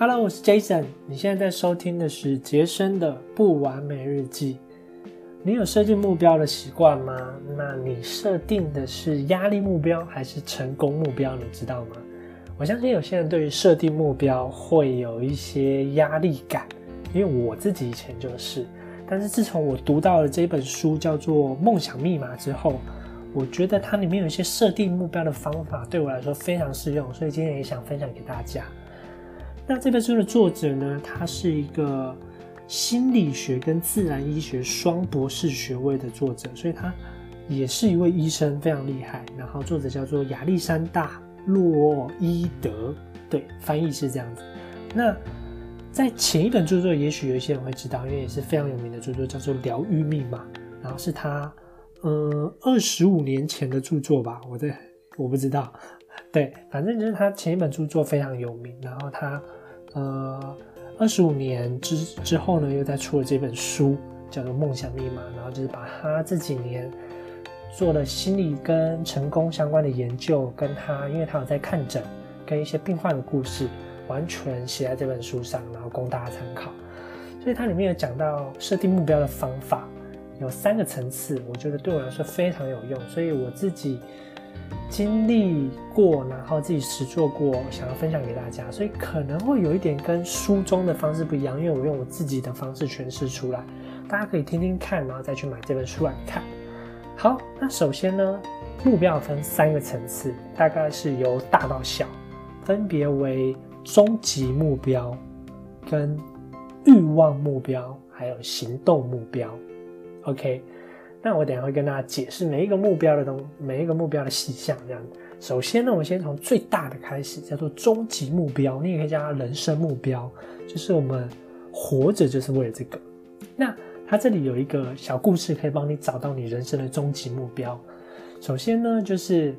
Hello，我是 Jason。你现在在收听的是杰森的不完美日记。你有设定目标的习惯吗？那你设定的是压力目标还是成功目标？你知道吗？我相信有些人对于设定目标会有一些压力感，因为我自己以前就是。但是自从我读到了这本书叫做《梦想密码》之后，我觉得它里面有一些设定目标的方法对我来说非常适用，所以今天也想分享给大家。那这本书的作者呢，他是一个心理学跟自然医学双博士学位的作者，所以他也是一位医生，非常厉害。然后作者叫做亚历山大洛伊德，对，翻译是这样子。那在前一本著作，也许有一些人会知道，因为也是非常有名的著作，叫做《疗愈密码》，然后是他，呃，二十五年前的著作吧，我在我不知道，对，反正就是他前一本著作非常有名，然后他，呃，二十五年之之后呢，又再出了这本书，叫做《梦想密码》，然后就是把他这几年做的心理跟成功相关的研究，跟他，因为他有在看诊，跟一些病患的故事。完全写在这本书上，然后供大家参考。所以它里面有讲到设定目标的方法，有三个层次，我觉得对我来说非常有用。所以我自己经历过，然后自己实做过，想要分享给大家。所以可能会有一点跟书中的方式不一样，因为我用我自己的方式诠释出来，大家可以听听看，然后再去买这本书来看。好，那首先呢，目标分三个层次，大概是由大到小，分别为。终极目标、跟欲望目标，还有行动目标，OK。那我等下会跟大家解释每一个目标的东，每一个目标的细项。这样，首先呢，我们先从最大的开始，叫做终极目标。你也可以叫它人生目标，就是我们活着就是为了这个。那它这里有一个小故事，可以帮你找到你人生的终极目标。首先呢，就是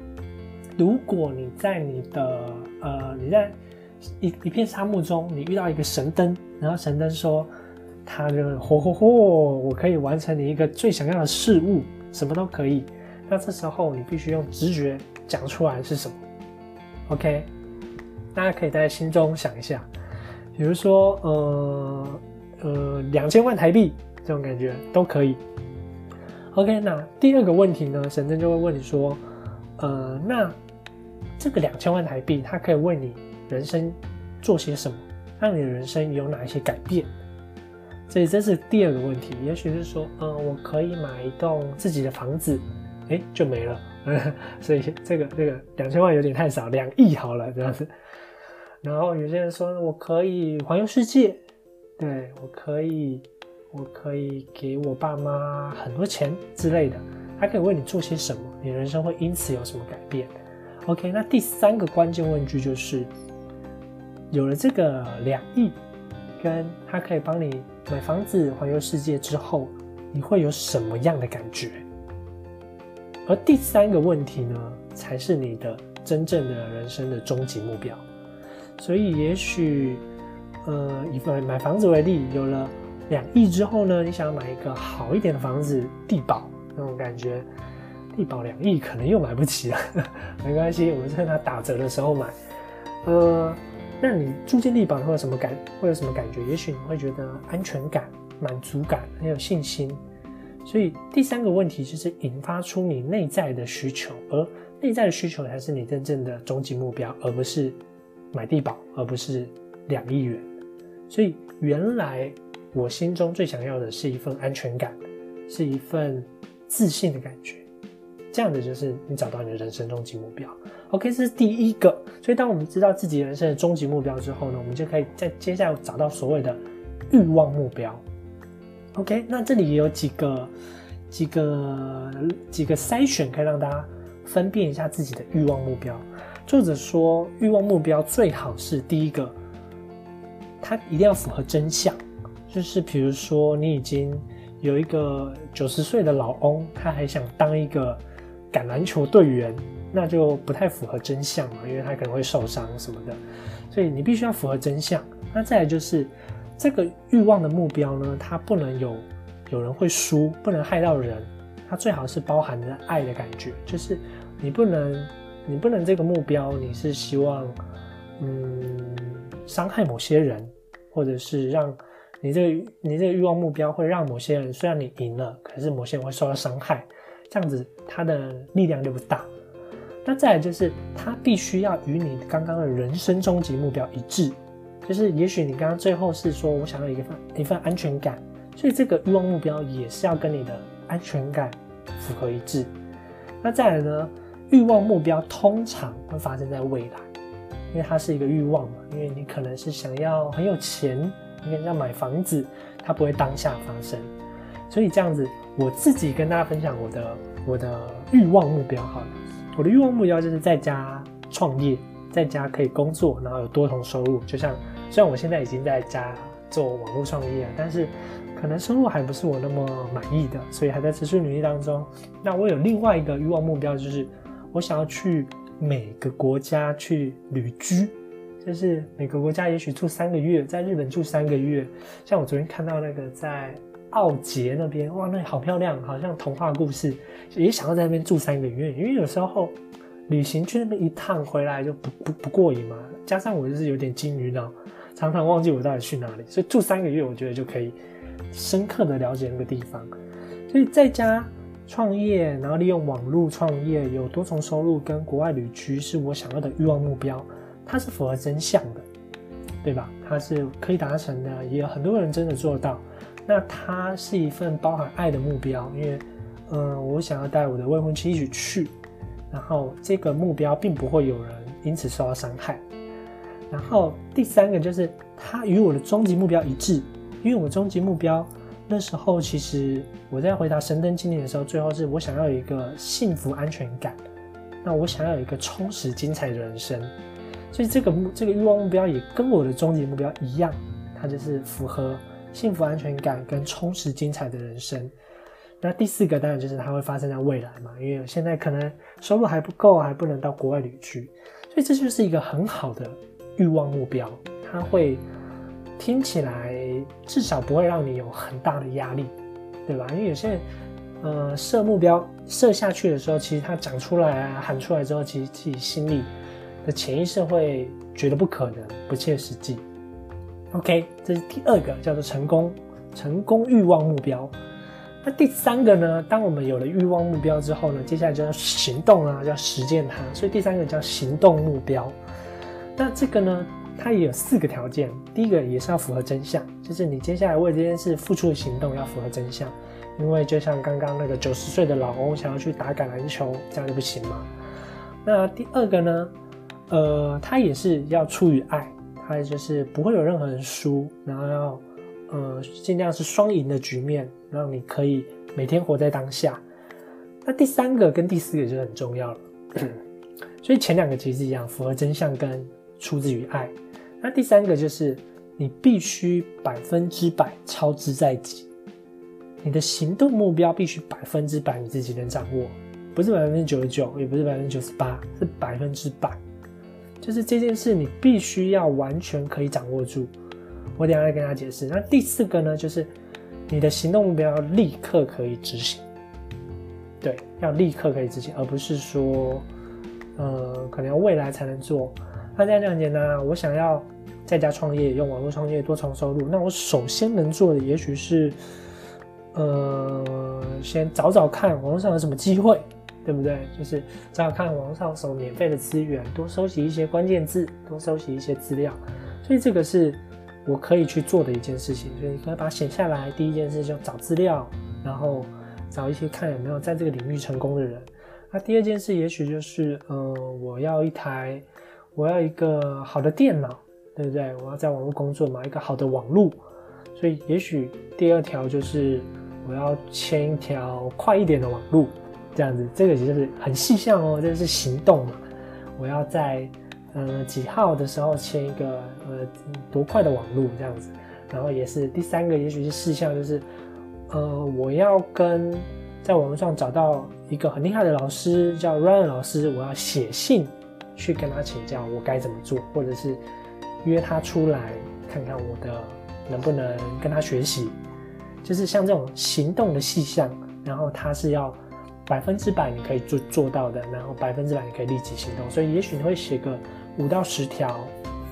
如果你在你的呃，你在一一片沙漠中，你遇到一个神灯，然后神灯说：“他就嚯嚯嚯，我可以完成你一个最想要的事物，什么都可以。”那这时候你必须用直觉讲出来是什么？OK，大家可以在心中想一下，比如说呃呃两千万台币这种感觉都可以。OK，那第二个问题呢，神灯就会问你说：“呃，那这个两千万台币，它可以为你？”人生做些什么，让你的人生有哪一些改变？所以这是第二个问题。也许是说，嗯，我可以买一栋自己的房子，哎，就没了。所以这个这个两千万有点太少，两亿好了这样子。然后有些人说，我可以环游世界，对我可以，我可以给我爸妈很多钱之类的。他可以为你做些什么？你人生会因此有什么改变？OK，那第三个关键问句就是。有了这个两亿，跟他可以帮你买房子、环游世界之后，你会有什么样的感觉？而第三个问题呢，才是你的真正的人生的终极目标。所以，也许，呃，以买买房子为例，有了两亿之后呢，你想要买一个好一点的房子，地保那种感觉，地保两亿可能又买不起了，没关系，我们趁它打折的时候买，呃。那你住进地堡会有什么感？会有什么感觉？也许你会觉得安全感、满足感，很有信心。所以第三个问题就是引发出你内在的需求，而内在的需求才是你真正的终极目标，而不是买地堡，而不是两亿元。所以原来我心中最想要的是一份安全感，是一份自信的感觉。这样的就是你找到你的人生终极目标。OK，这是第一个。所以当我们知道自己人生的终极目标之后呢，我们就可以在接下来找到所谓的欲望目标。OK，那这里也有几个、几个、几个筛选，可以让大家分辨一下自己的欲望目标。作者说，欲望目标最好是第一个，它一定要符合真相。就是比如说，你已经有一个九十岁的老翁，他还想当一个。橄榄球队员，那就不太符合真相嘛，因为他可能会受伤什么的，所以你必须要符合真相。那再来就是这个欲望的目标呢，它不能有有人会输，不能害到人，它最好是包含着爱的感觉，就是你不能你不能这个目标你是希望，嗯，伤害某些人，或者是让你这个你这个欲望目标会让某些人虽然你赢了，可是某些人会受到伤害，这样子它的力量就不大。那再来就是，它必须要与你刚刚的人生终极目标一致，就是也许你刚刚最后是说我想要一份一份安全感，所以这个欲望目标也是要跟你的安全感符合一致。那再来呢，欲望目标通常会发生在未来。因为它是一个欲望嘛，因为你可能是想要很有钱，因为要买房子，它不会当下发生。所以这样子，我自己跟大家分享我的我的欲望目标好了。我的欲望目标就是在家创业，在家可以工作，然后有多重收入。就像虽然我现在已经在家做网络创业，但是可能收入还不是我那么满意的，所以还在持续努力当中。那我有另外一个欲望目标，就是我想要去。每个国家去旅居，就是每个国家也许住三个月，在日本住三个月。像我昨天看到那个在奥杰那边，哇，那好漂亮，好像童话故事。也想要在那边住三个月，因为有时候旅行去那边一趟回来就不不不过瘾嘛。加上我就是有点金鱼脑，常常忘记我到底去哪里，所以住三个月，我觉得就可以深刻的了解那个地方。所以在家。创业，然后利用网络创业，有多重收入，跟国外旅居是我想要的欲望目标，它是符合真相的，对吧？它是可以达成的，也有很多人真的做到。那它是一份包含爱的目标，因为，嗯，我想要带我的未婚妻一起去，然后这个目标并不会有人因此受到伤害。然后第三个就是它与我的终极目标一致，因为我终极目标。那时候其实我在回答神灯经典的时候，最后是我想要有一个幸福安全感，那我想要有一个充实精彩的人生，所以这个目这个欲望目标也跟我的终极目标一样，它就是符合幸福安全感跟充实精彩的人生。那第四个当然就是它会发生在未来嘛，因为现在可能收入还不够，还不能到国外旅居，所以这就是一个很好的欲望目标，它会。听起来至少不会让你有很大的压力，对吧？因为有些人，呃，设目标设下去的时候，其实他讲出来啊，喊出来之后，其实自己心里的潜意识会觉得不可能、不切实际。OK，这是第二个叫做成功成功欲望目标。那第三个呢？当我们有了欲望目标之后呢，接下来就要行动啊，就要实践它。所以第三个叫行动目标。那这个呢？它也有四个条件，第一个也是要符合真相，就是你接下来为这件事付出的行动要符合真相，因为就像刚刚那个九十岁的老翁想要去打橄榄球，这样就不行嘛。那第二个呢，呃，它也是要出于爱，还有就是不会有任何人输，然后要呃尽量是双赢的局面，让你可以每天活在当下。那第三个跟第四个就很重要了，所以前两个其实一样，符合真相跟出自于爱。那第三个就是，你必须百分之百超之在己，你的行动目标必须百分之百你自己能掌握，不是百分之九十九，也不是百分之九十八，是百分之百。就是这件事你必须要完全可以掌握住。我等下来跟大家解释。那第四个呢，就是你的行动目标要立刻可以执行，对，要立刻可以执行，而不是说，呃，可能要未来才能做。那这样就很简单啊！我想要在家创业，用网络创业多重收入。那我首先能做的，也许是，呃，先找找看网络上有什么机会，对不对？就是找找看网上有什么免费的资源，多收集一些关键字，多收集一些资料。所以这个是我可以去做的一件事情。所以你可以把它写下来。第一件事就找资料，然后找一些看有没有在这个领域成功的人。那第二件事，也许就是，呃，我要一台。我要一个好的电脑，对不对？我要在网络工作嘛，一个好的网络。所以也许第二条就是我要签一条快一点的网络，这样子，这个就是很细项哦，这是行动嘛。我要在呃几号的时候签一个呃多快的网络这样子，然后也是第三个，也许是事项，就是呃我要跟在网络上找到一个很厉害的老师，叫 Ryan 老师，我要写信。去跟他请教我该怎么做，或者是约他出来看看我的能不能跟他学习，就是像这种行动的细项，然后他是要百分之百你可以做做到的，然后百分之百你可以立即行动。所以也许你会写个五到十条，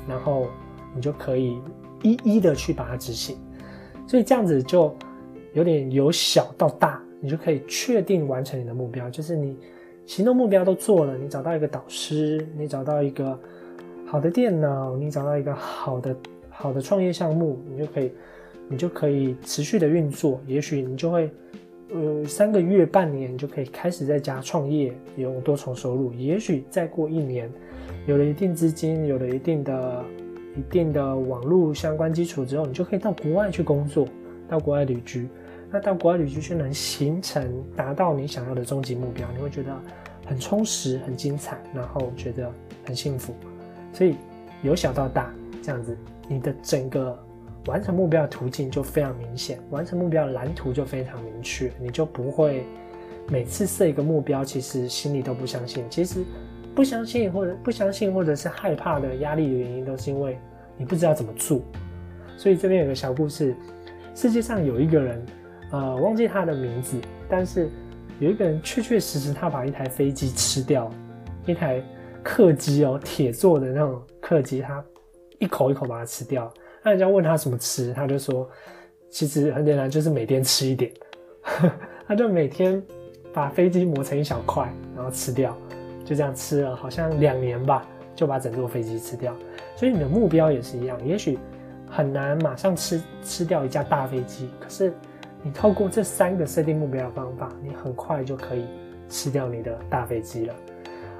然后你就可以一一的去把它执行。所以这样子就有点由小到大，你就可以确定完成你的目标。就是你行动目标都做了，你找到一个导师，你找到一个好的电脑，你找到一个好的好的创业项目，你就可以你就可以持续的运作。也许你就会。呃，三个月、半年就可以开始在家创业，有多重收入。也许再过一年，有了一定资金，有了一定的、一定的网络相关基础之后，你就可以到国外去工作，到国外旅居。那到国外旅居就能形成达到你想要的终极目标，你会觉得很充实、很精彩，然后觉得很幸福。所以由小到大这样子，你的整个。完成目标的途径就非常明显，完成目标的蓝图就非常明确，你就不会每次设一个目标，其实心里都不相信。其实不相信或者不相信或者是害怕的压力的原因，都是因为你不知道怎么做。所以这边有个小故事：世界上有一个人，呃，忘记他的名字，但是有一个人确确实实他把一台飞机吃掉，一台客机哦，铁做的那种客机，他一口一口把它吃掉。人家问他什么吃，他就说，其实很简单，就是每天吃一点。他就每天把飞机磨成一小块，然后吃掉，就这样吃了，好像两年吧，就把整座飞机吃掉。所以你的目标也是一样，也许很难马上吃吃掉一架大飞机，可是你透过这三个设定目标的方法，你很快就可以吃掉你的大飞机了。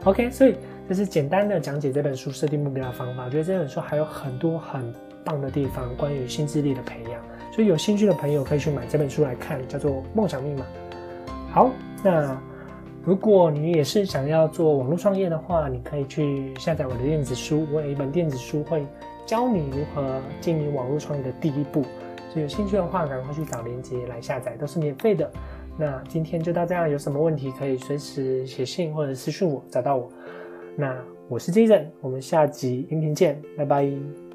OK，所以这是简单的讲解这本书设定目标的方法。我觉得这本书还有很多很。棒的地方，关于心智力的培养，所以有兴趣的朋友可以去买这本书来看，叫做《梦想密码》。好，那如果你也是想要做网络创业的话，你可以去下载我的电子书，我有一本电子书会教你如何经营网络创业的第一步。所以有兴趣的话，赶快去找链接来下载，都是免费的。那今天就到这样，有什么问题可以随时写信或者私讯我，找到我。那我是 Jason，我们下集音频见，拜拜。